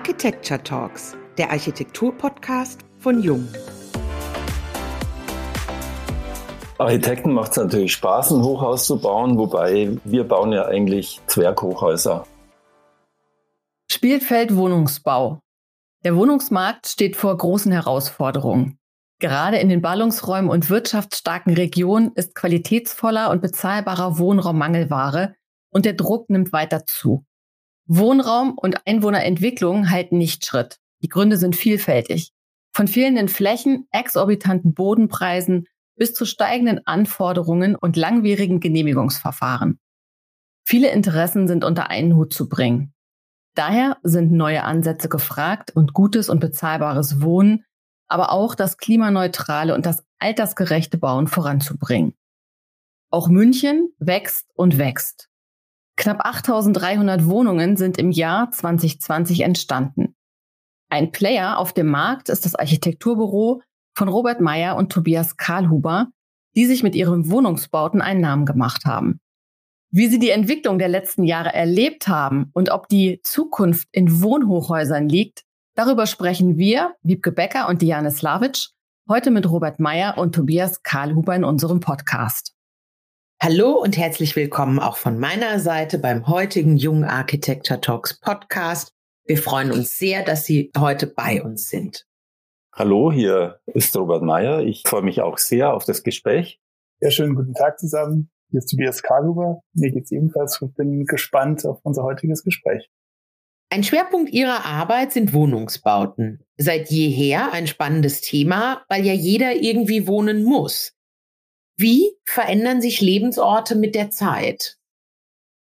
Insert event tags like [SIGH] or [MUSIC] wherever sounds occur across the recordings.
Architecture Talks, der Architektur-Podcast von Jung. Architekten macht es natürlich Spaß, ein Hochhaus zu bauen, wobei wir bauen ja eigentlich Zwerghochhäuser. Spielfeld Wohnungsbau. Der Wohnungsmarkt steht vor großen Herausforderungen. Gerade in den Ballungsräumen und wirtschaftsstarken Regionen ist qualitätsvoller und bezahlbarer Wohnraum Mangelware und der Druck nimmt weiter zu. Wohnraum und Einwohnerentwicklung halten nicht Schritt. Die Gründe sind vielfältig. Von fehlenden Flächen, exorbitanten Bodenpreisen bis zu steigenden Anforderungen und langwierigen Genehmigungsverfahren. Viele Interessen sind unter einen Hut zu bringen. Daher sind neue Ansätze gefragt und gutes und bezahlbares Wohnen, aber auch das klimaneutrale und das altersgerechte Bauen voranzubringen. Auch München wächst und wächst. Knapp 8300 Wohnungen sind im Jahr 2020 entstanden. Ein Player auf dem Markt ist das Architekturbüro von Robert Meyer und Tobias Karlhuber, die sich mit ihren Wohnungsbauten einen Namen gemacht haben. Wie sie die Entwicklung der letzten Jahre erlebt haben und ob die Zukunft in Wohnhochhäusern liegt, darüber sprechen wir, Wiebke Becker und Diane Slavic, heute mit Robert Meyer und Tobias Karlhuber in unserem Podcast. Hallo und herzlich willkommen auch von meiner Seite beim heutigen Jung Architecture Talks Podcast. Wir freuen uns sehr, dass Sie heute bei uns sind. Hallo, hier ist Robert Meyer. Ich freue mich auch sehr auf das Gespräch. Ja, schönen guten Tag zusammen. Hier ist Tobias Karlhuber. Mir geht's ebenfalls. Ich bin gespannt auf unser heutiges Gespräch. Ein Schwerpunkt Ihrer Arbeit sind Wohnungsbauten. Seit jeher ein spannendes Thema, weil ja jeder irgendwie wohnen muss. Wie verändern sich Lebensorte mit der Zeit?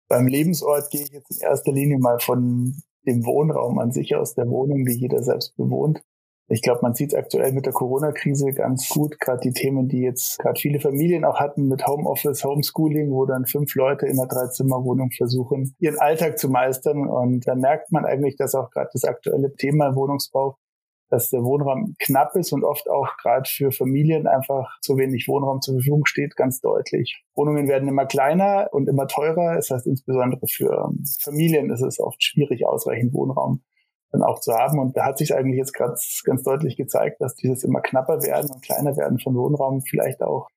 Beim Lebensort gehe ich jetzt in erster Linie mal von dem Wohnraum an sich aus, der Wohnung, die jeder selbst bewohnt. Ich glaube, man sieht es aktuell mit der Corona-Krise ganz gut, gerade die Themen, die jetzt gerade viele Familien auch hatten mit Homeoffice, Homeschooling, wo dann fünf Leute in einer Dreizimmerwohnung versuchen, ihren Alltag zu meistern. Und da merkt man eigentlich, dass auch gerade das aktuelle Thema Wohnungsbau, dass der Wohnraum knapp ist und oft auch gerade für Familien einfach zu wenig Wohnraum zur Verfügung steht, ganz deutlich. Wohnungen werden immer kleiner und immer teurer. Das heißt, insbesondere für Familien ist es oft schwierig, ausreichend Wohnraum dann auch zu haben. Und da hat sich eigentlich jetzt gerade ganz deutlich gezeigt, dass dieses immer knapper werden und kleiner werden von Wohnraum vielleicht auch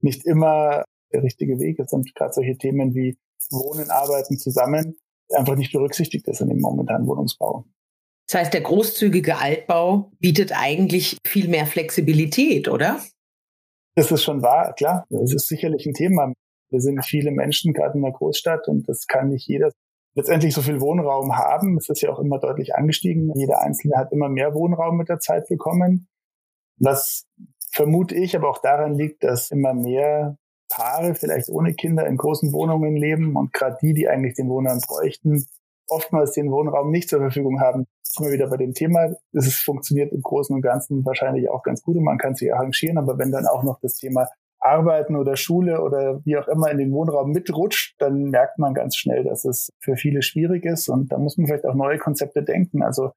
nicht immer der richtige Weg ist und gerade solche Themen wie Wohnen, Arbeiten zusammen einfach nicht berücksichtigt ist in dem momentanen Wohnungsbau. Das heißt, der großzügige Altbau bietet eigentlich viel mehr Flexibilität, oder? Das ist schon wahr, klar. Das ist sicherlich ein Thema. Wir sind viele Menschen gerade in der Großstadt und das kann nicht jeder letztendlich so viel Wohnraum haben. Es ist ja auch immer deutlich angestiegen. Jeder Einzelne hat immer mehr Wohnraum mit der Zeit bekommen. Was vermute ich aber auch daran liegt, dass immer mehr Paare vielleicht ohne Kinder in großen Wohnungen leben und gerade die, die eigentlich den Wohnraum bräuchten, oftmals den Wohnraum nicht zur Verfügung haben. Immer wieder bei dem Thema, es funktioniert im Großen und Ganzen wahrscheinlich auch ganz gut und man kann sich arrangieren, aber wenn dann auch noch das Thema Arbeiten oder Schule oder wie auch immer in den Wohnraum mitrutscht, dann merkt man ganz schnell, dass es für viele schwierig ist und da muss man vielleicht auch neue Konzepte denken. Also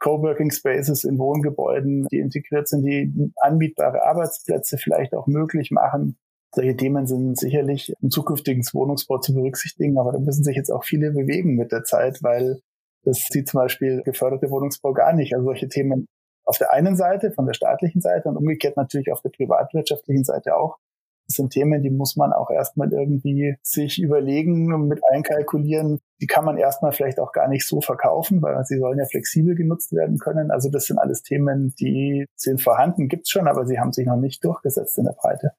Coworking Spaces in Wohngebäuden, die integriert sind, die anbietbare Arbeitsplätze vielleicht auch möglich machen. Solche Themen sind sicherlich im zukünftigen Wohnungsbau zu berücksichtigen, aber da müssen sich jetzt auch viele bewegen mit der Zeit, weil das sieht zum Beispiel geförderte Wohnungsbau gar nicht. Also solche Themen auf der einen Seite, von der staatlichen Seite und umgekehrt natürlich auf der privatwirtschaftlichen Seite auch. Das sind Themen, die muss man auch erstmal irgendwie sich überlegen und mit einkalkulieren. Die kann man erstmal vielleicht auch gar nicht so verkaufen, weil sie sollen ja flexibel genutzt werden können. Also das sind alles Themen, die sind vorhanden, gibt's schon, aber sie haben sich noch nicht durchgesetzt in der Breite.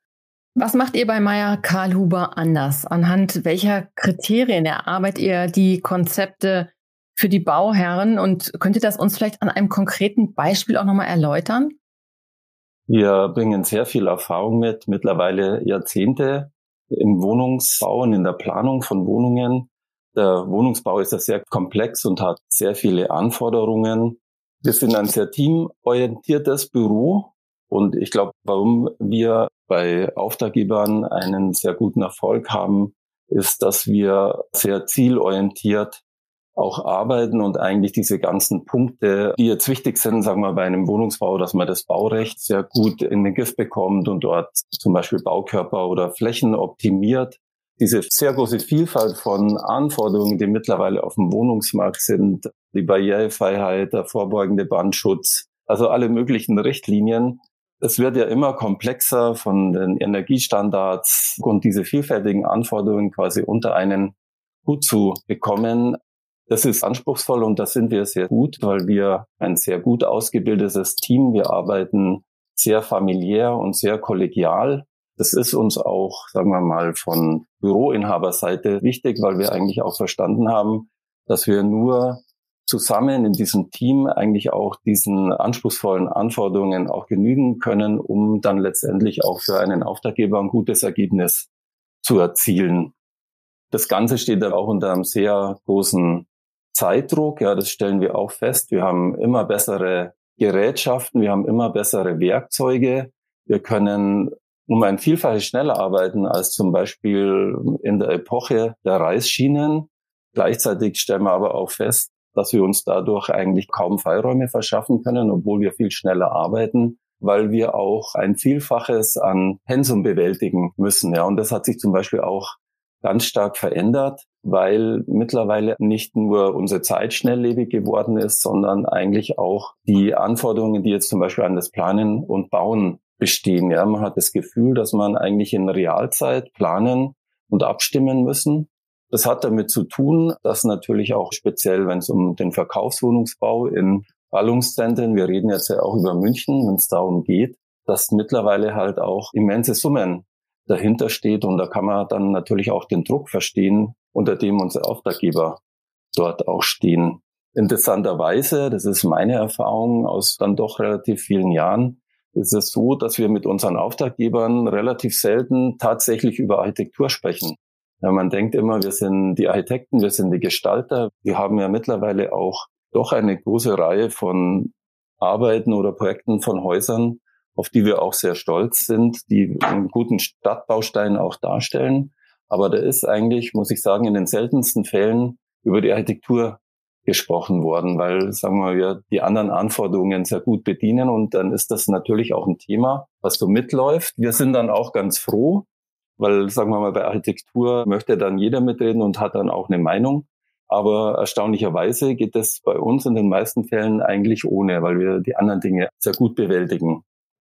Was macht ihr bei Meyer Karlhuber anders? Anhand welcher Kriterien erarbeitet ihr die Konzepte für die Bauherren und könnt ihr das uns vielleicht an einem konkreten Beispiel auch nochmal erläutern? Wir bringen sehr viel Erfahrung mit, mittlerweile Jahrzehnte im Wohnungsbau und in der Planung von Wohnungen. Der Wohnungsbau ist ja sehr komplex und hat sehr viele Anforderungen. Wir sind ein sehr teamorientiertes Büro und ich glaube, warum wir bei Auftraggebern einen sehr guten Erfolg haben, ist, dass wir sehr zielorientiert auch arbeiten und eigentlich diese ganzen Punkte, die jetzt wichtig sind, sagen wir bei einem Wohnungsbau, dass man das Baurecht sehr gut in den Griff bekommt und dort zum Beispiel Baukörper oder Flächen optimiert, diese sehr große Vielfalt von Anforderungen, die mittlerweile auf dem Wohnungsmarkt sind, die Barrierefreiheit, der vorbeugende Bandschutz, also alle möglichen Richtlinien. Es wird ja immer komplexer von den Energiestandards und diese vielfältigen Anforderungen quasi unter einen Hut zu bekommen. Das ist anspruchsvoll und da sind wir sehr gut, weil wir ein sehr gut ausgebildetes Team. Wir arbeiten sehr familiär und sehr kollegial. Das ist uns auch, sagen wir mal, von Büroinhaberseite wichtig, weil wir eigentlich auch verstanden haben, dass wir nur zusammen in diesem Team eigentlich auch diesen anspruchsvollen Anforderungen auch genügen können, um dann letztendlich auch für einen Auftraggeber ein gutes Ergebnis zu erzielen. Das Ganze steht dann auch unter einem sehr großen Zeitdruck. Ja, das stellen wir auch fest. Wir haben immer bessere Gerätschaften, wir haben immer bessere Werkzeuge. Wir können um ein Vielfaches schneller arbeiten als zum Beispiel in der Epoche der Reisschienen. Gleichzeitig stellen wir aber auch fest, dass wir uns dadurch eigentlich kaum Freiräume verschaffen können, obwohl wir viel schneller arbeiten, weil wir auch ein Vielfaches an Pensum bewältigen müssen. Ja, und das hat sich zum Beispiel auch ganz stark verändert, weil mittlerweile nicht nur unsere Zeit schnelllebig geworden ist, sondern eigentlich auch die Anforderungen, die jetzt zum Beispiel an das Planen und Bauen bestehen. Ja, man hat das Gefühl, dass man eigentlich in Realzeit planen und abstimmen müssen. Das hat damit zu tun, dass natürlich auch speziell, wenn es um den Verkaufswohnungsbau in Ballungszentren, wir reden jetzt ja auch über München, wenn es darum geht, dass mittlerweile halt auch immense Summen dahinter steht. Und da kann man dann natürlich auch den Druck verstehen, unter dem unsere Auftraggeber dort auch stehen. Interessanterweise, das ist meine Erfahrung aus dann doch relativ vielen Jahren, ist es so, dass wir mit unseren Auftraggebern relativ selten tatsächlich über Architektur sprechen. Ja, man denkt immer, wir sind die Architekten, wir sind die Gestalter. Wir haben ja mittlerweile auch doch eine große Reihe von Arbeiten oder Projekten von Häusern, auf die wir auch sehr stolz sind, die einen guten Stadtbaustein auch darstellen. Aber da ist eigentlich, muss ich sagen, in den seltensten Fällen über die Architektur gesprochen worden, weil, sagen wir, wir die anderen Anforderungen sehr gut bedienen und dann ist das natürlich auch ein Thema, was so mitläuft. Wir sind dann auch ganz froh, weil, sagen wir mal, bei Architektur möchte dann jeder mitreden und hat dann auch eine Meinung. Aber erstaunlicherweise geht das bei uns in den meisten Fällen eigentlich ohne, weil wir die anderen Dinge sehr gut bewältigen.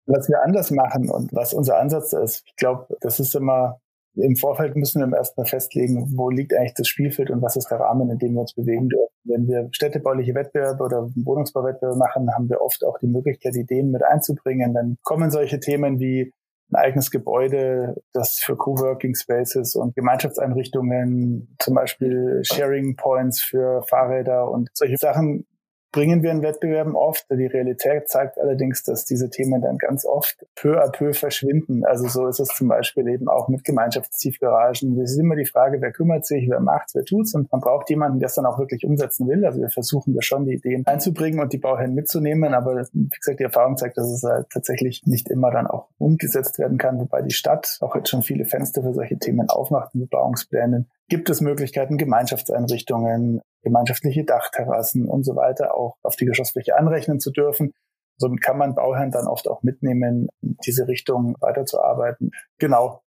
Was wir anders machen und was unser Ansatz ist, ich glaube, das ist immer im Vorfeld müssen wir erstmal festlegen, wo liegt eigentlich das Spielfeld und was ist der Rahmen, in dem wir uns bewegen dürfen. Wenn wir städtebauliche Wettbewerbe oder Wohnungsbauwettbewerbe machen, haben wir oft auch die Möglichkeit, Ideen mit einzubringen. Dann kommen solche Themen wie ein eigenes Gebäude, das für Coworking Spaces und Gemeinschaftseinrichtungen, zum Beispiel Sharing Points für Fahrräder und solche Sachen bringen wir in Wettbewerben oft. Die Realität zeigt allerdings, dass diese Themen dann ganz oft peu à peu verschwinden. Also so ist es zum Beispiel eben auch mit Gemeinschaftstiefgaragen. Es ist immer die Frage, wer kümmert sich, wer macht's, wer tut's und man braucht jemanden, der es dann auch wirklich umsetzen will. Also wir versuchen da schon die Ideen einzubringen und die Bauherren mitzunehmen, aber wie gesagt, die Erfahrung zeigt, dass es halt tatsächlich nicht immer dann auch umgesetzt werden kann, wobei die Stadt auch jetzt schon viele Fenster für solche Themen aufmacht in Bebauungsplänen gibt es Möglichkeiten, Gemeinschaftseinrichtungen, gemeinschaftliche Dachterrassen und so weiter auch auf die Geschossfläche anrechnen zu dürfen. Somit kann man Bauherren dann oft auch mitnehmen, diese Richtung weiterzuarbeiten. Genau.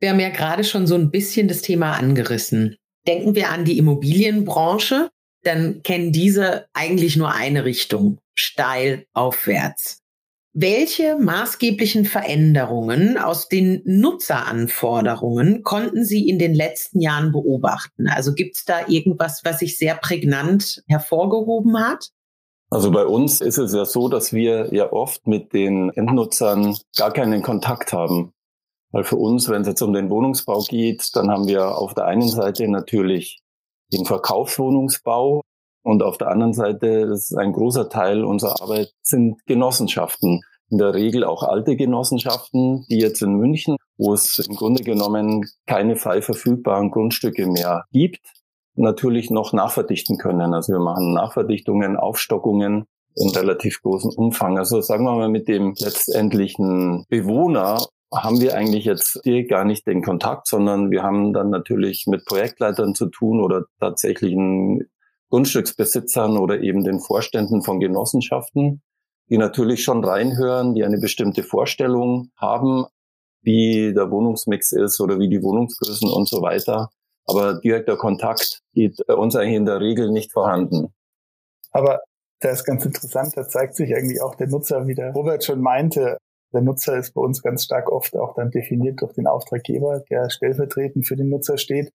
Wir haben ja gerade schon so ein bisschen das Thema angerissen. Denken wir an die Immobilienbranche, dann kennen diese eigentlich nur eine Richtung, steil aufwärts. Welche maßgeblichen Veränderungen aus den Nutzeranforderungen konnten Sie in den letzten Jahren beobachten? Also gibt es da irgendwas, was sich sehr prägnant hervorgehoben hat? Also bei uns ist es ja so, dass wir ja oft mit den Endnutzern gar keinen Kontakt haben. Weil für uns, wenn es jetzt um den Wohnungsbau geht, dann haben wir auf der einen Seite natürlich den Verkaufswohnungsbau, und auf der anderen Seite, das ist ein großer Teil unserer Arbeit, sind Genossenschaften. In der Regel auch alte Genossenschaften, die jetzt in München, wo es im Grunde genommen keine frei verfügbaren Grundstücke mehr gibt, natürlich noch nachverdichten können. Also wir machen Nachverdichtungen, Aufstockungen in relativ großem Umfang. Also sagen wir mal, mit dem letztendlichen Bewohner haben wir eigentlich jetzt hier gar nicht den Kontakt, sondern wir haben dann natürlich mit Projektleitern zu tun oder tatsächlichen Grundstücksbesitzern oder eben den Vorständen von Genossenschaften, die natürlich schon reinhören, die eine bestimmte Vorstellung haben. wie der Wohnungsmix ist oder wie die Wohnungsgrößen und so weiter. Aber direkter Kontakt geht bei uns eigentlich in der Regel nicht vorhanden. Aber da ist ganz interessant, da zeigt sich eigentlich auch der Nutzer, wie der Robert schon meinte. Der Nutzer ist bei uns ganz stark oft auch dann definiert durch den Auftraggeber, der stellvertretend für den Nutzer steht.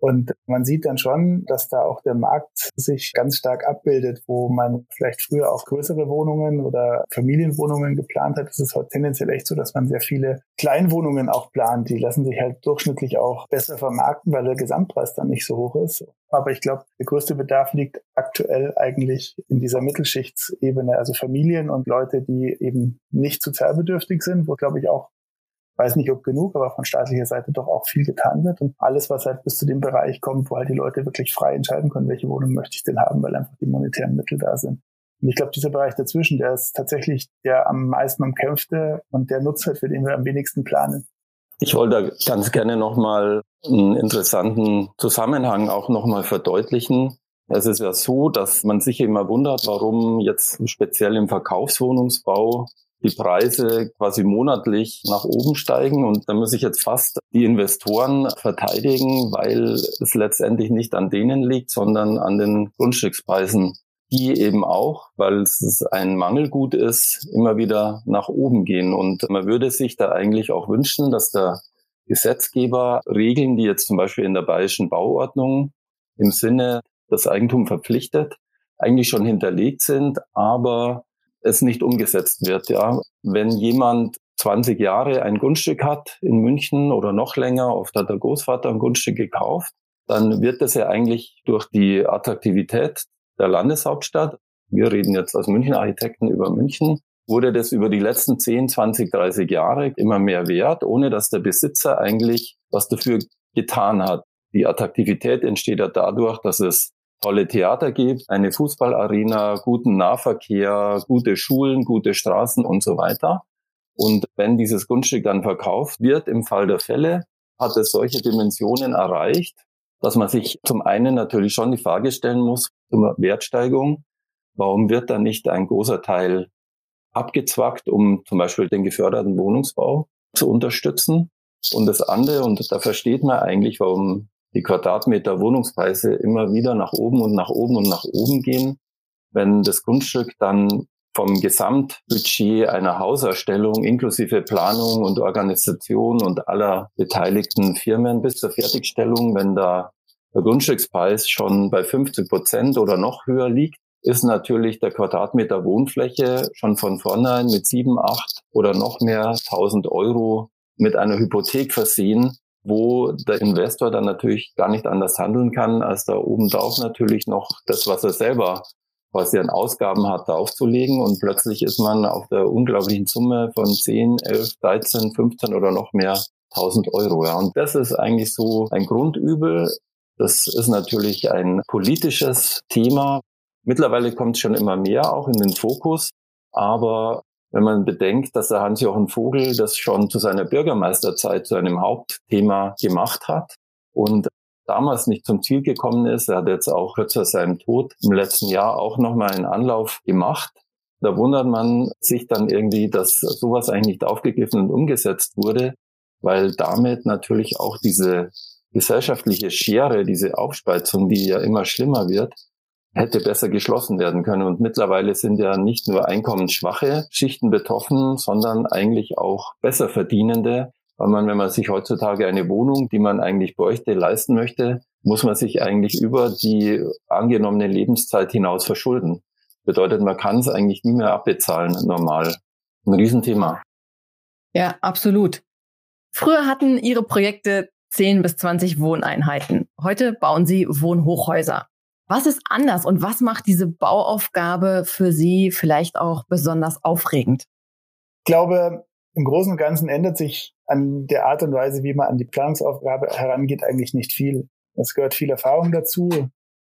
Und man sieht dann schon, dass da auch der Markt sich ganz stark abbildet, wo man vielleicht früher auch größere Wohnungen oder Familienwohnungen geplant hat. Es ist heute tendenziell echt so, dass man sehr viele Kleinwohnungen auch plant. Die lassen sich halt durchschnittlich auch besser vermarkten, weil der Gesamtpreis dann nicht so hoch ist. Aber ich glaube, der größte Bedarf liegt aktuell eigentlich in dieser Mittelschichtsebene, also Familien und Leute, die eben nicht sozialbedürftig sind, wo, glaube ich, auch weiß nicht, ob genug, aber von staatlicher Seite doch auch viel getan wird. Und alles, was halt bis zu dem Bereich kommt, wo halt die Leute wirklich frei entscheiden können, welche Wohnung möchte ich denn haben, weil einfach die monetären Mittel da sind. Und ich glaube, dieser Bereich dazwischen, der ist tatsächlich der am meisten umkämpfte und der halt, für den wir am wenigsten planen. Ich wollte ganz gerne nochmal einen interessanten Zusammenhang auch nochmal verdeutlichen. Es ist ja so, dass man sich immer wundert, warum jetzt speziell im Verkaufswohnungsbau die Preise quasi monatlich nach oben steigen. Und da muss ich jetzt fast die Investoren verteidigen, weil es letztendlich nicht an denen liegt, sondern an den Grundstückspreisen, die eben auch, weil es ein Mangelgut ist, immer wieder nach oben gehen. Und man würde sich da eigentlich auch wünschen, dass der Gesetzgeber Regeln, die jetzt zum Beispiel in der bayerischen Bauordnung im Sinne das Eigentum verpflichtet, eigentlich schon hinterlegt sind, aber es nicht umgesetzt wird. Ja, wenn jemand 20 Jahre ein Grundstück hat in München oder noch länger, oft hat der Großvater ein Grundstück gekauft, dann wird das ja eigentlich durch die Attraktivität der Landeshauptstadt, wir reden jetzt als München Architekten über München, wurde das über die letzten 10, 20, 30 Jahre immer mehr wert, ohne dass der Besitzer eigentlich was dafür getan hat. Die Attraktivität entsteht ja dadurch, dass es tolle Theater gibt, eine Fußballarena, guten Nahverkehr, gute Schulen, gute Straßen und so weiter. Und wenn dieses Grundstück dann verkauft wird, im Fall der Fälle, hat es solche Dimensionen erreicht, dass man sich zum einen natürlich schon die Frage stellen muss zur Wertsteigerung, warum wird dann nicht ein großer Teil abgezwackt, um zum Beispiel den geförderten Wohnungsbau zu unterstützen? Und das andere, und da versteht man eigentlich, warum die Quadratmeter Wohnungspreise immer wieder nach oben und nach oben und nach oben gehen. Wenn das Grundstück dann vom Gesamtbudget einer Hauserstellung inklusive Planung und Organisation und aller beteiligten Firmen bis zur Fertigstellung, wenn da der Grundstückspreis schon bei 50 Prozent oder noch höher liegt, ist natürlich der Quadratmeter Wohnfläche schon von vornherein mit sieben, acht oder noch mehr 1000 Euro mit einer Hypothek versehen, wo der Investor dann natürlich gar nicht anders handeln kann, als da oben drauf natürlich noch das, was er selber quasi an Ausgaben hat, draufzulegen und plötzlich ist man auf der unglaublichen Summe von 10, 11, 13, 15 oder noch mehr 1000 Euro. Ja. Und das ist eigentlich so ein Grundübel. Das ist natürlich ein politisches Thema. Mittlerweile kommt es schon immer mehr auch in den Fokus. Aber wenn man bedenkt, dass der Hans-Jochen Vogel das schon zu seiner Bürgermeisterzeit zu einem Hauptthema gemacht hat und damals nicht zum Ziel gekommen ist. Er hat jetzt auch kurz vor seinem Tod im letzten Jahr auch nochmal einen Anlauf gemacht. Da wundert man sich dann irgendwie, dass sowas eigentlich nicht aufgegriffen und umgesetzt wurde, weil damit natürlich auch diese gesellschaftliche Schere, diese Aufspeizung, die ja immer schlimmer wird, hätte [LAUGHS] besser geschlossen werden können. Und mittlerweile sind ja nicht nur einkommensschwache Schichten betroffen, sondern eigentlich auch besser verdienende. Weil man, wenn man sich heutzutage eine Wohnung, die man eigentlich bräuchte, leisten möchte, muss man sich eigentlich über die angenommene Lebenszeit hinaus verschulden. Bedeutet, man kann es eigentlich nie mehr abbezahlen, normal. Ein Riesenthema. Ja, absolut. Früher hatten Ihre Projekte 10 bis 20 Wohneinheiten. Heute bauen Sie Wohnhochhäuser. Was ist anders und was macht diese Bauaufgabe für Sie vielleicht auch besonders aufregend? Ich glaube, im Großen und Ganzen ändert sich an der Art und Weise, wie man an die Planungsaufgabe herangeht, eigentlich nicht viel. Es gehört viel Erfahrung dazu.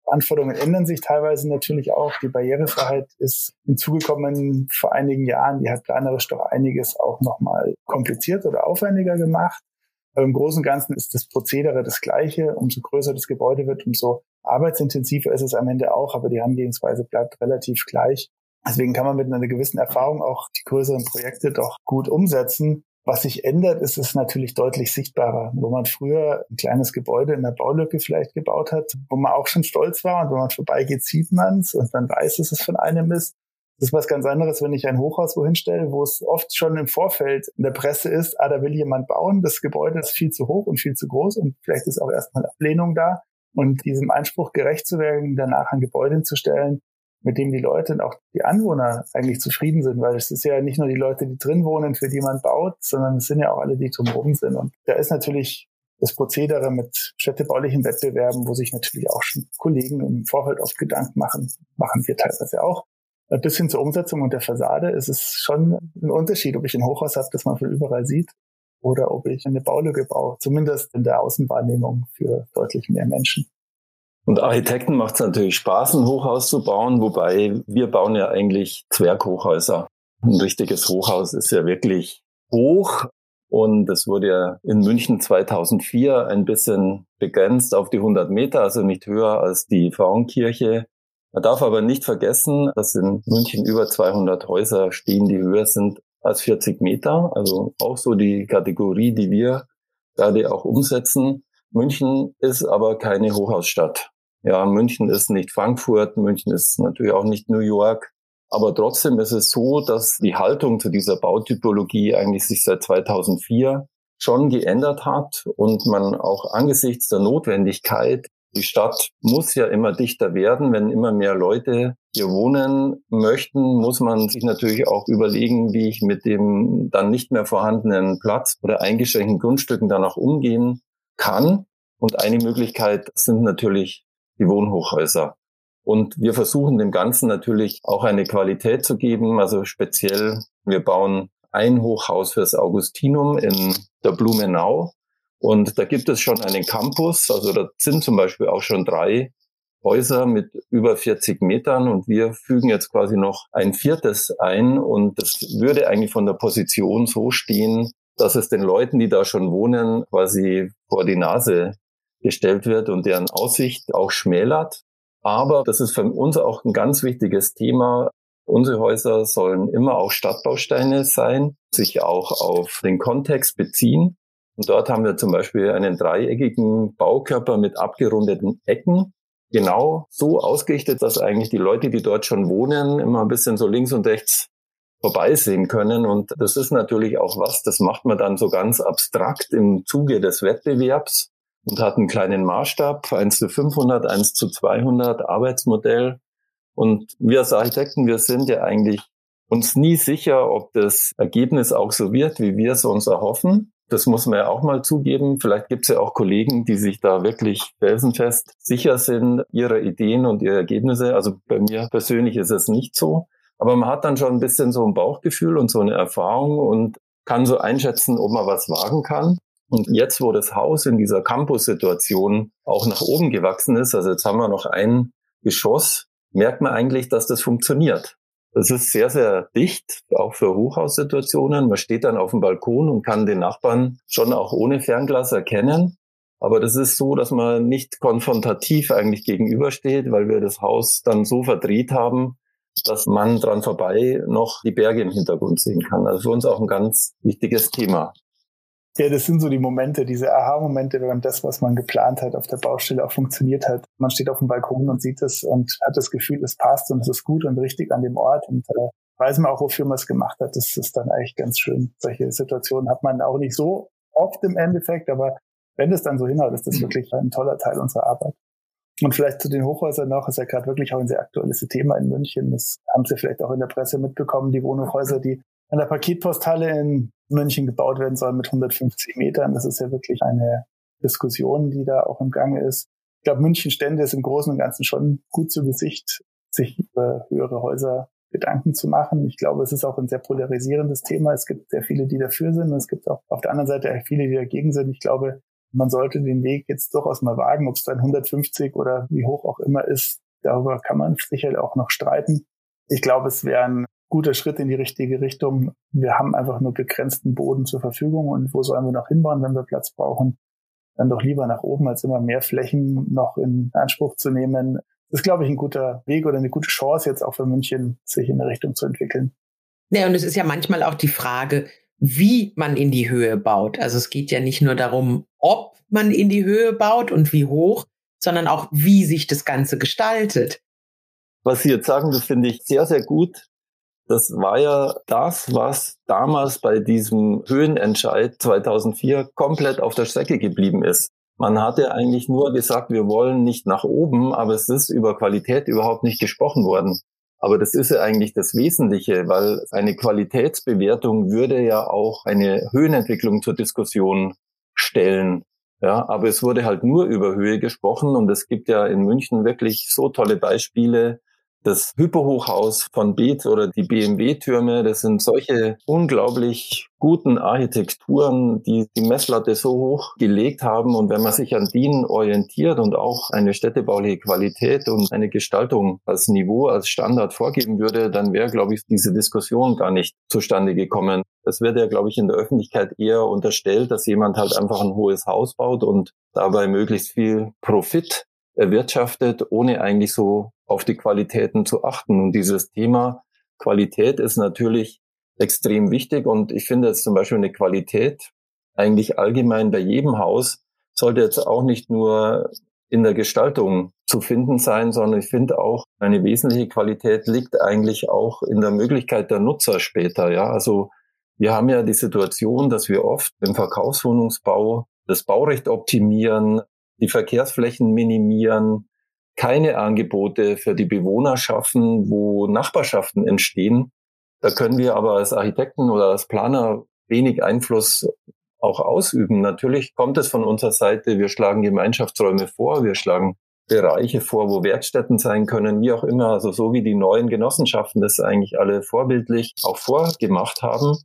Anforderungen ändern sich teilweise natürlich auch. Die Barrierefreiheit ist hinzugekommen vor einigen Jahren. Die hat planerisch doch einiges auch nochmal kompliziert oder aufwendiger gemacht. Im Großen und Ganzen ist das Prozedere das gleiche. Umso größer das Gebäude wird, umso arbeitsintensiver ist es am Ende auch, aber die Herangehensweise bleibt relativ gleich. Deswegen kann man mit einer gewissen Erfahrung auch die größeren Projekte doch gut umsetzen. Was sich ändert, ist es natürlich deutlich sichtbarer. Wo man früher ein kleines Gebäude in der Baulücke vielleicht gebaut hat, wo man auch schon stolz war und wenn man vorbeigeht, sieht man es und dann weiß, dass es von einem ist. Das ist was ganz anderes, wenn ich ein Hochhaus wohin stelle, wo es oft schon im Vorfeld in der Presse ist, ah, da will jemand bauen, das Gebäude ist viel zu hoch und viel zu groß und vielleicht ist auch erstmal Ablehnung da. Und diesem Anspruch gerecht zu werden, danach ein Gebäude hinzustellen, mit dem die Leute und auch die Anwohner eigentlich zufrieden sind, weil es ist ja nicht nur die Leute, die drin wohnen, für die man baut, sondern es sind ja auch alle, die drumherum sind. Und da ist natürlich das Prozedere mit städtebaulichen Wettbewerben, wo sich natürlich auch schon Kollegen im Vorfeld oft Gedanken machen, machen wir teilweise auch. Bis hin zur Umsetzung und der Fassade ist es schon ein Unterschied, ob ich ein Hochhaus habe, das man von überall sieht, oder ob ich eine Baulücke baue, zumindest in der Außenwahrnehmung für deutlich mehr Menschen. Und Architekten macht es natürlich Spaß, ein Hochhaus zu bauen, wobei wir bauen ja eigentlich Zwerghochhäuser. Ein richtiges Hochhaus ist ja wirklich hoch und es wurde ja in München 2004 ein bisschen begrenzt auf die 100 Meter, also nicht höher als die Frauenkirche. Man darf aber nicht vergessen, dass in München über 200 Häuser stehen, die höher sind als 40 Meter. Also auch so die Kategorie, die wir gerade auch umsetzen. München ist aber keine Hochhausstadt. Ja, München ist nicht Frankfurt, München ist natürlich auch nicht New York. Aber trotzdem ist es so, dass die Haltung zu dieser Bautypologie eigentlich sich seit 2004 schon geändert hat und man auch angesichts der Notwendigkeit, die Stadt muss ja immer dichter werden, wenn immer mehr Leute hier wohnen möchten, muss man sich natürlich auch überlegen, wie ich mit dem dann nicht mehr vorhandenen Platz oder eingeschränkten Grundstücken dann auch umgehen kann. Und eine Möglichkeit sind natürlich die Wohnhochhäuser. Und wir versuchen dem Ganzen natürlich auch eine Qualität zu geben. Also speziell, wir bauen ein Hochhaus fürs Augustinum in der Blumenau. Und da gibt es schon einen Campus. Also da sind zum Beispiel auch schon drei Häuser mit über 40 Metern und wir fügen jetzt quasi noch ein viertes ein und das würde eigentlich von der Position so stehen, dass es den Leuten, die da schon wohnen, quasi vor die Nase gestellt wird und deren Aussicht auch schmälert. Aber das ist für uns auch ein ganz wichtiges Thema. Unsere Häuser sollen immer auch Stadtbausteine sein, sich auch auf den Kontext beziehen. Und dort haben wir zum Beispiel einen dreieckigen Baukörper mit abgerundeten Ecken. Genau so ausgerichtet, dass eigentlich die Leute, die dort schon wohnen, immer ein bisschen so links und rechts vorbeisehen können. Und das ist natürlich auch was, das macht man dann so ganz abstrakt im Zuge des Wettbewerbs und hat einen kleinen Maßstab, 1 zu 500, 1 zu 200 Arbeitsmodell. Und wir als Architekten, wir sind ja eigentlich uns nie sicher, ob das Ergebnis auch so wird, wie wir es uns erhoffen. Das muss man ja auch mal zugeben. Vielleicht gibt es ja auch Kollegen, die sich da wirklich felsenfest sicher sind ihrer Ideen und ihrer Ergebnisse. Also bei mir persönlich ist es nicht so. Aber man hat dann schon ein bisschen so ein Bauchgefühl und so eine Erfahrung und kann so einschätzen, ob man was wagen kann. Und jetzt, wo das Haus in dieser Campus-Situation auch nach oben gewachsen ist, also jetzt haben wir noch ein Geschoss, merkt man eigentlich, dass das funktioniert. Das ist sehr, sehr dicht, auch für Hochhaussituationen. Man steht dann auf dem Balkon und kann den Nachbarn schon auch ohne Fernglas erkennen. Aber das ist so, dass man nicht konfrontativ eigentlich gegenübersteht, weil wir das Haus dann so verdreht haben, dass man dran vorbei noch die Berge im Hintergrund sehen kann. Also für uns auch ein ganz wichtiges Thema. Ja, das sind so die Momente, diese Aha-Momente, wenn das, was man geplant hat, auf der Baustelle auch funktioniert hat. Man steht auf dem Balkon und sieht es und hat das Gefühl, es passt und es ist gut und richtig an dem Ort und äh, weiß man auch, wofür man es gemacht hat. Das ist dann eigentlich ganz schön. Solche Situationen hat man auch nicht so oft im Endeffekt, aber wenn es dann so hinhaut, ist das mhm. wirklich ein toller Teil unserer Arbeit. Und vielleicht zu den Hochhäusern noch, ist ja gerade wirklich auch ein sehr aktuelles Thema in München. Das haben Sie vielleicht auch in der Presse mitbekommen, die Wohnhochhäuser, die an der Paketposthalle in München gebaut werden soll mit 150 Metern. Das ist ja wirklich eine Diskussion, die da auch im Gange ist. Ich glaube, München stände es im Großen und Ganzen schon gut zu Gesicht, sich über höhere Häuser Gedanken zu machen. Ich glaube, es ist auch ein sehr polarisierendes Thema. Es gibt sehr viele, die dafür sind. Und es gibt auch auf der anderen Seite viele, die dagegen sind. Ich glaube, man sollte den Weg jetzt durchaus mal wagen, ob es dann 150 oder wie hoch auch immer ist. Darüber kann man sicher auch noch streiten. Ich glaube, es wäre ein guter Schritt in die richtige Richtung. Wir haben einfach nur begrenzten Boden zur Verfügung und wo sollen wir noch hinbauen, wenn wir Platz brauchen? Dann doch lieber nach oben, als immer mehr Flächen noch in Anspruch zu nehmen. Das ist, glaube ich, ein guter Weg oder eine gute Chance jetzt auch für München, sich in eine Richtung zu entwickeln. Ja, und es ist ja manchmal auch die Frage, wie man in die Höhe baut. Also es geht ja nicht nur darum, ob man in die Höhe baut und wie hoch, sondern auch, wie sich das Ganze gestaltet. Was Sie jetzt sagen, das finde ich sehr, sehr gut. Das war ja das, was damals bei diesem Höhenentscheid 2004 komplett auf der Strecke geblieben ist. Man hatte eigentlich nur gesagt, wir wollen nicht nach oben, aber es ist über Qualität überhaupt nicht gesprochen worden. Aber das ist ja eigentlich das Wesentliche, weil eine Qualitätsbewertung würde ja auch eine Höhenentwicklung zur Diskussion stellen. Ja, aber es wurde halt nur über Höhe gesprochen und es gibt ja in München wirklich so tolle Beispiele, das Hyperhochhaus von Beetz oder die BMW-Türme, das sind solche unglaublich guten Architekturen, die die Messlatte so hoch gelegt haben. Und wenn man sich an denen orientiert und auch eine städtebauliche Qualität und eine Gestaltung als Niveau, als Standard vorgeben würde, dann wäre, glaube ich, diese Diskussion gar nicht zustande gekommen. Es wird ja, glaube ich, in der Öffentlichkeit eher unterstellt, dass jemand halt einfach ein hohes Haus baut und dabei möglichst viel Profit erwirtschaftet, ohne eigentlich so auf die Qualitäten zu achten. Und dieses Thema Qualität ist natürlich extrem wichtig. Und ich finde jetzt zum Beispiel eine Qualität eigentlich allgemein bei jedem Haus sollte jetzt auch nicht nur in der Gestaltung zu finden sein, sondern ich finde auch eine wesentliche Qualität liegt eigentlich auch in der Möglichkeit der Nutzer später. Ja, also wir haben ja die Situation, dass wir oft im Verkaufswohnungsbau das Baurecht optimieren, die Verkehrsflächen minimieren, keine Angebote für die Bewohner schaffen, wo Nachbarschaften entstehen. Da können wir aber als Architekten oder als Planer wenig Einfluss auch ausüben. Natürlich kommt es von unserer Seite, wir schlagen Gemeinschaftsräume vor, wir schlagen Bereiche vor, wo Werkstätten sein können, wie auch immer, also so wie die neuen Genossenschaften das eigentlich alle vorbildlich auch vorgemacht haben.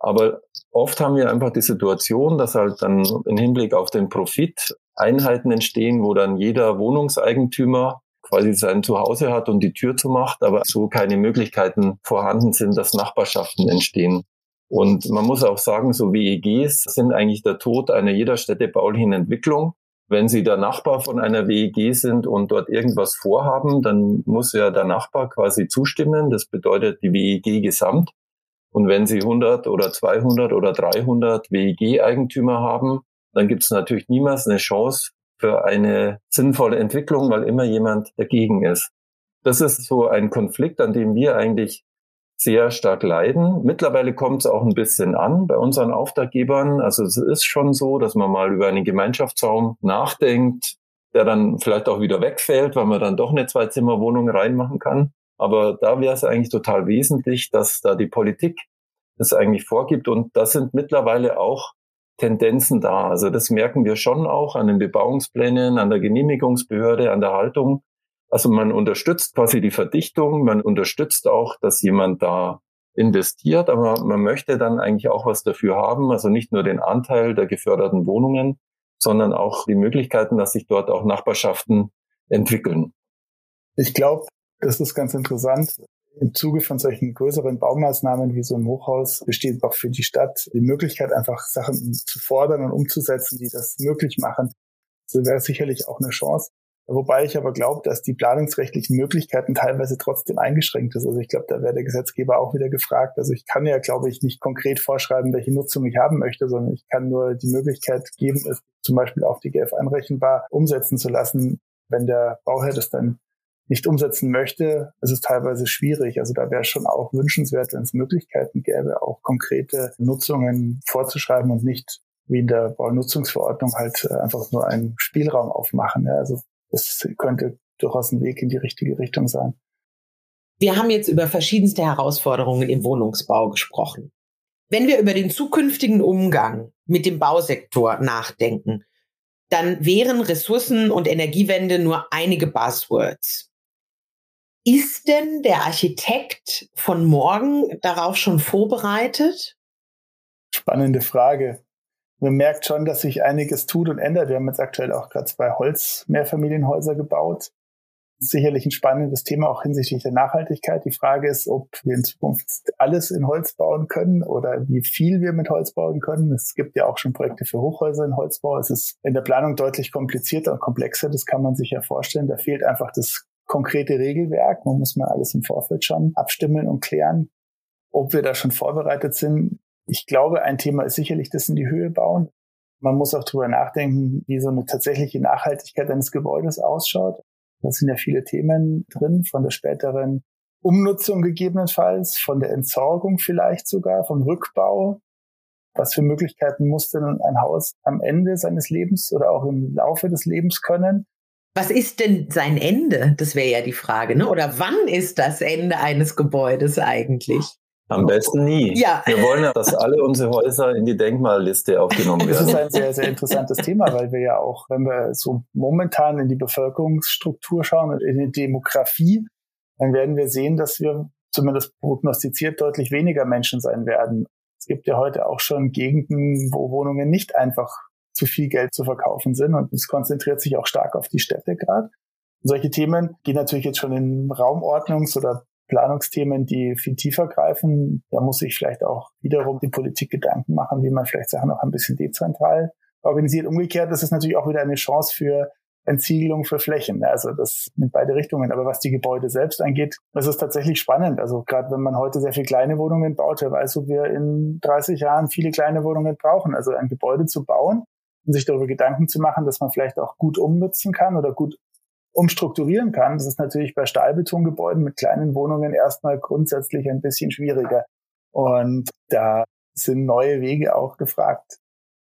Aber oft haben wir einfach die Situation, dass halt dann im Hinblick auf den Profit Einheiten entstehen, wo dann jeder Wohnungseigentümer quasi sein Zuhause hat und die Tür zumacht, aber so keine Möglichkeiten vorhanden sind, dass Nachbarschaften entstehen. Und man muss auch sagen, so WEGs sind eigentlich der Tod einer jeder städtebaulichen Entwicklung. Wenn Sie der Nachbar von einer WEG sind und dort irgendwas vorhaben, dann muss ja der Nachbar quasi zustimmen. Das bedeutet die WEG gesamt. Und wenn Sie 100 oder 200 oder 300 WEG-Eigentümer haben, dann gibt es natürlich niemals eine Chance für eine sinnvolle Entwicklung, weil immer jemand dagegen ist. Das ist so ein Konflikt, an dem wir eigentlich sehr stark leiden. Mittlerweile kommt es auch ein bisschen an bei unseren Auftraggebern. Also es ist schon so, dass man mal über einen Gemeinschaftsraum nachdenkt, der dann vielleicht auch wieder wegfällt, weil man dann doch eine Zwei-Zimmer-Wohnung reinmachen kann. Aber da wäre es eigentlich total wesentlich, dass da die Politik das eigentlich vorgibt. Und das sind mittlerweile auch Tendenzen da. Also das merken wir schon auch an den Bebauungsplänen, an der Genehmigungsbehörde, an der Haltung. Also man unterstützt quasi die Verdichtung, man unterstützt auch, dass jemand da investiert, aber man möchte dann eigentlich auch was dafür haben, also nicht nur den Anteil der geförderten Wohnungen, sondern auch die Möglichkeiten, dass sich dort auch Nachbarschaften entwickeln. Ich glaube, das ist ganz interessant im Zuge von solchen größeren Baumaßnahmen wie so ein Hochhaus besteht auch für die Stadt die Möglichkeit, einfach Sachen zu fordern und umzusetzen, die das möglich machen. Das wäre sicherlich auch eine Chance. Wobei ich aber glaube, dass die planungsrechtlichen Möglichkeiten teilweise trotzdem eingeschränkt ist. Also ich glaube, da wäre der Gesetzgeber auch wieder gefragt. Also ich kann ja, glaube ich, nicht konkret vorschreiben, welche Nutzung ich haben möchte, sondern ich kann nur die Möglichkeit geben, es zum Beispiel auf die GF einrechenbar umsetzen zu lassen, wenn der Bauherr das dann nicht umsetzen möchte, ist es teilweise schwierig. Also da wäre schon auch wünschenswert, wenn es Möglichkeiten gäbe, auch konkrete Nutzungen vorzuschreiben und nicht wie in der Baunutzungsverordnung halt äh, einfach nur einen Spielraum aufmachen. Also das könnte durchaus ein Weg in die richtige Richtung sein. Wir haben jetzt über verschiedenste Herausforderungen im Wohnungsbau gesprochen. Wenn wir über den zukünftigen Umgang mit dem Bausektor nachdenken, dann wären Ressourcen- und Energiewende nur einige Buzzwords. Ist denn der Architekt von morgen darauf schon vorbereitet? Spannende Frage. Man merkt schon, dass sich einiges tut und ändert. Wir haben jetzt aktuell auch gerade zwei Holz-Mehrfamilienhäuser gebaut. Sicherlich ein spannendes Thema auch hinsichtlich der Nachhaltigkeit. Die Frage ist, ob wir in Zukunft alles in Holz bauen können oder wie viel wir mit Holz bauen können. Es gibt ja auch schon Projekte für Hochhäuser in Holzbau. Es ist in der Planung deutlich komplizierter und komplexer. Das kann man sich ja vorstellen. Da fehlt einfach das konkrete Regelwerk. Man muss mal alles im Vorfeld schon abstimmen und klären. Ob wir da schon vorbereitet sind, Ich glaube, ein Thema ist sicherlich das in die Höhe bauen. Man muss auch drüber nachdenken, wie so eine tatsächliche Nachhaltigkeit eines Gebäudes ausschaut. Da sind ja viele Themen drin, von der späteren Umnutzung gegebenenfalls, von der Entsorgung vielleicht sogar, vom Rückbau. Was für Möglichkeiten muss denn ein Haus am Ende seines Lebens oder auch im Laufe des Lebens können? Was ist denn sein Ende? Das wäre ja die Frage, ne? Oder wann ist das Ende eines Gebäudes eigentlich? Am besten nie. Ja. Wir wollen ja, dass alle unsere Häuser in die Denkmalliste aufgenommen werden. Das ist ein sehr, sehr interessantes Thema, weil wir ja auch, wenn wir so momentan in die Bevölkerungsstruktur schauen und in die Demografie, dann werden wir sehen, dass wir zumindest prognostiziert deutlich weniger Menschen sein werden. Es gibt ja heute auch schon Gegenden, wo Wohnungen nicht einfach zu viel Geld zu verkaufen sind und es konzentriert sich auch stark auf die Städte gerade. Solche Themen gehen natürlich jetzt schon in Raumordnungs- oder Planungsthemen, die viel tiefer greifen. Da muss sich vielleicht auch wiederum die Politik Gedanken machen, wie man vielleicht Sachen noch ein bisschen dezentral organisiert. Umgekehrt ist es natürlich auch wieder eine Chance für Entsiegelung für Flächen. Also das in beide Richtungen. Aber was die Gebäude selbst angeht, das ist tatsächlich spannend. Also gerade wenn man heute sehr viel kleine Wohnungen baut, wer weiß, ob wir in 30 Jahren viele kleine Wohnungen brauchen. Also ein Gebäude zu bauen und sich darüber Gedanken zu machen, dass man vielleicht auch gut umnutzen kann oder gut umstrukturieren kann. Das ist natürlich bei Stahlbetongebäuden mit kleinen Wohnungen erstmal grundsätzlich ein bisschen schwieriger. Und da sind neue Wege auch gefragt.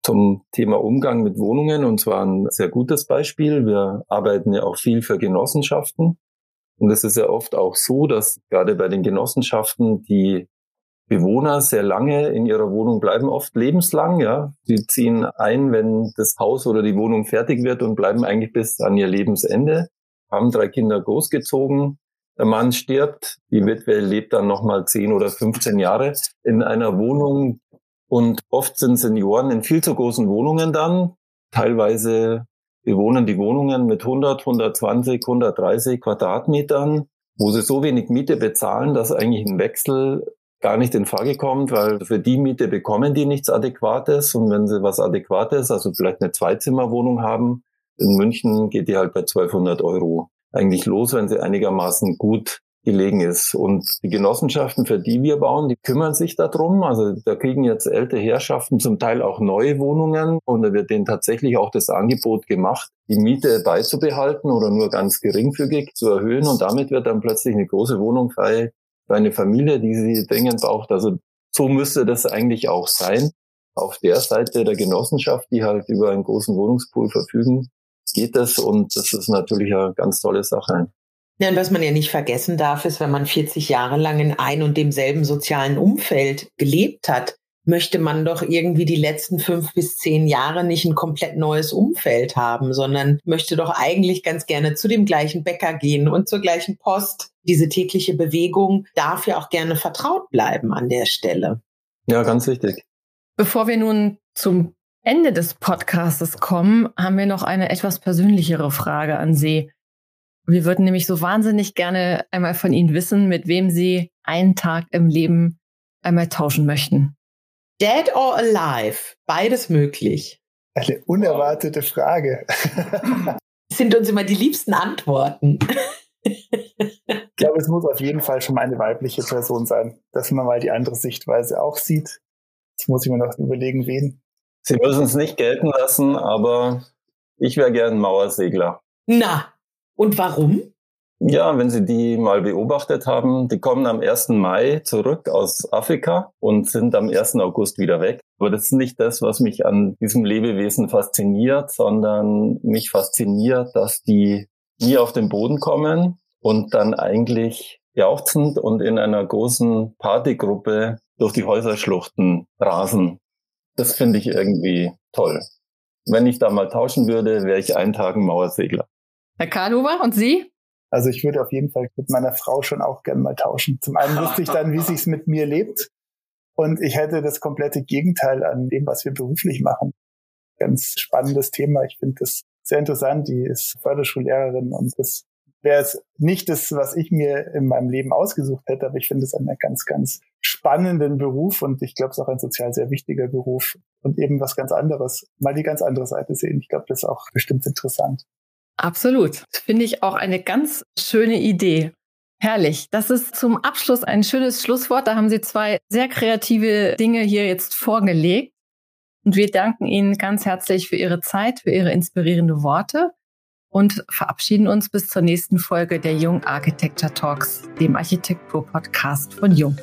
Zum Thema Umgang mit Wohnungen, und zwar ein sehr gutes Beispiel. Wir arbeiten ja auch viel für Genossenschaften. Und es ist ja oft auch so, dass gerade bei den Genossenschaften die Bewohner sehr lange in ihrer Wohnung bleiben, oft lebenslang. Ja, sie ziehen ein, wenn das Haus oder die Wohnung fertig wird und bleiben eigentlich bis an ihr Lebensende. Haben drei Kinder großgezogen. Der Mann stirbt, die Witwe lebt dann noch mal 10 oder 15 Jahre in einer Wohnung. Und oft sind Senioren in viel zu großen Wohnungen dann. Teilweise bewohnen die Wohnungen mit 100, 120, 130 Quadratmetern, wo sie so wenig Miete bezahlen, dass eigentlich ein Wechsel gar nicht in Frage kommt, weil für die Miete bekommen die nichts Adäquates. Und wenn sie was Adäquates, also vielleicht eine Zweizimmerwohnung haben, in München geht die halt bei 1200 Euro eigentlich los, wenn sie einigermaßen gut gelegen ist. Und die Genossenschaften, für die wir bauen, die kümmern sich darum. Also da kriegen jetzt ältere Herrschaften zum Teil auch neue Wohnungen und da wird denen tatsächlich auch das Angebot gemacht, die Miete beizubehalten oder nur ganz geringfügig zu erhöhen. Und damit wird dann plötzlich eine große Wohnung frei für eine Familie, die sie dringend braucht. Also so müsste das eigentlich auch sein. Auf der Seite der Genossenschaft, die halt über einen großen Wohnungspool verfügen, geht das und das ist natürlich eine ganz tolle Sache. Ja, und was man ja nicht vergessen darf, ist, wenn man 40 Jahre lang in ein und demselben sozialen Umfeld gelebt hat, möchte man doch irgendwie die letzten fünf bis zehn Jahre nicht ein komplett neues Umfeld haben, sondern möchte doch eigentlich ganz gerne zu dem gleichen Bäcker gehen und zur gleichen Post. Diese tägliche Bewegung darf ja auch gerne vertraut bleiben an der Stelle. Ja, ganz wichtig. Bevor wir nun zum Ende des Podcasts kommen, haben wir noch eine etwas persönlichere Frage an Sie. Wir würden nämlich so wahnsinnig gerne einmal von Ihnen wissen, mit wem Sie einen Tag im Leben einmal tauschen möchten. Dead or alive, beides möglich. Eine unerwartete Frage. [LAUGHS] sind uns immer die liebsten Antworten. [LAUGHS] ich glaube, es muss auf jeden Fall schon mal eine weibliche Person sein, dass man mal die andere Sichtweise auch sieht. Jetzt muss ich mir noch überlegen, wen. Sie müssen es nicht gelten lassen, aber ich wäre gern Mauersegler. Na, und warum? Ja, wenn Sie die mal beobachtet haben, die kommen am 1. Mai zurück aus Afrika und sind am 1. August wieder weg. Aber das ist nicht das, was mich an diesem Lebewesen fasziniert, sondern mich fasziniert, dass die nie auf den Boden kommen und dann eigentlich jauchzend und in einer großen Partygruppe durch die Häuserschluchten rasen. Das finde ich irgendwie toll. Wenn ich da mal tauschen würde, wäre ich einen Tag ein Mauersegler. Herr Karlhuber, und Sie? Also ich würde auf jeden Fall mit meiner Frau schon auch gern mal tauschen. Zum einen wüsste ich dann, wie [LAUGHS] sich's mit mir lebt. Und ich hätte das komplette Gegenteil an dem, was wir beruflich machen. Ganz spannendes Thema. Ich finde das sehr interessant. Die ist Förderschullehrerin und das wäre es nicht das, was ich mir in meinem Leben ausgesucht hätte, aber ich finde es einen ganz, ganz spannenden Beruf und ich glaube, es ist auch ein sozial sehr wichtiger Beruf und eben was ganz anderes, mal die ganz andere Seite sehen. Ich glaube, das ist auch bestimmt interessant. Absolut. Finde ich auch eine ganz schöne Idee. Herrlich. Das ist zum Abschluss ein schönes Schlusswort. Da haben Sie zwei sehr kreative Dinge hier jetzt vorgelegt. Und wir danken Ihnen ganz herzlich für Ihre Zeit, für Ihre inspirierende Worte und verabschieden uns bis zur nächsten Folge der Jung Architecture Talks, dem Architektur-Podcast von Jung.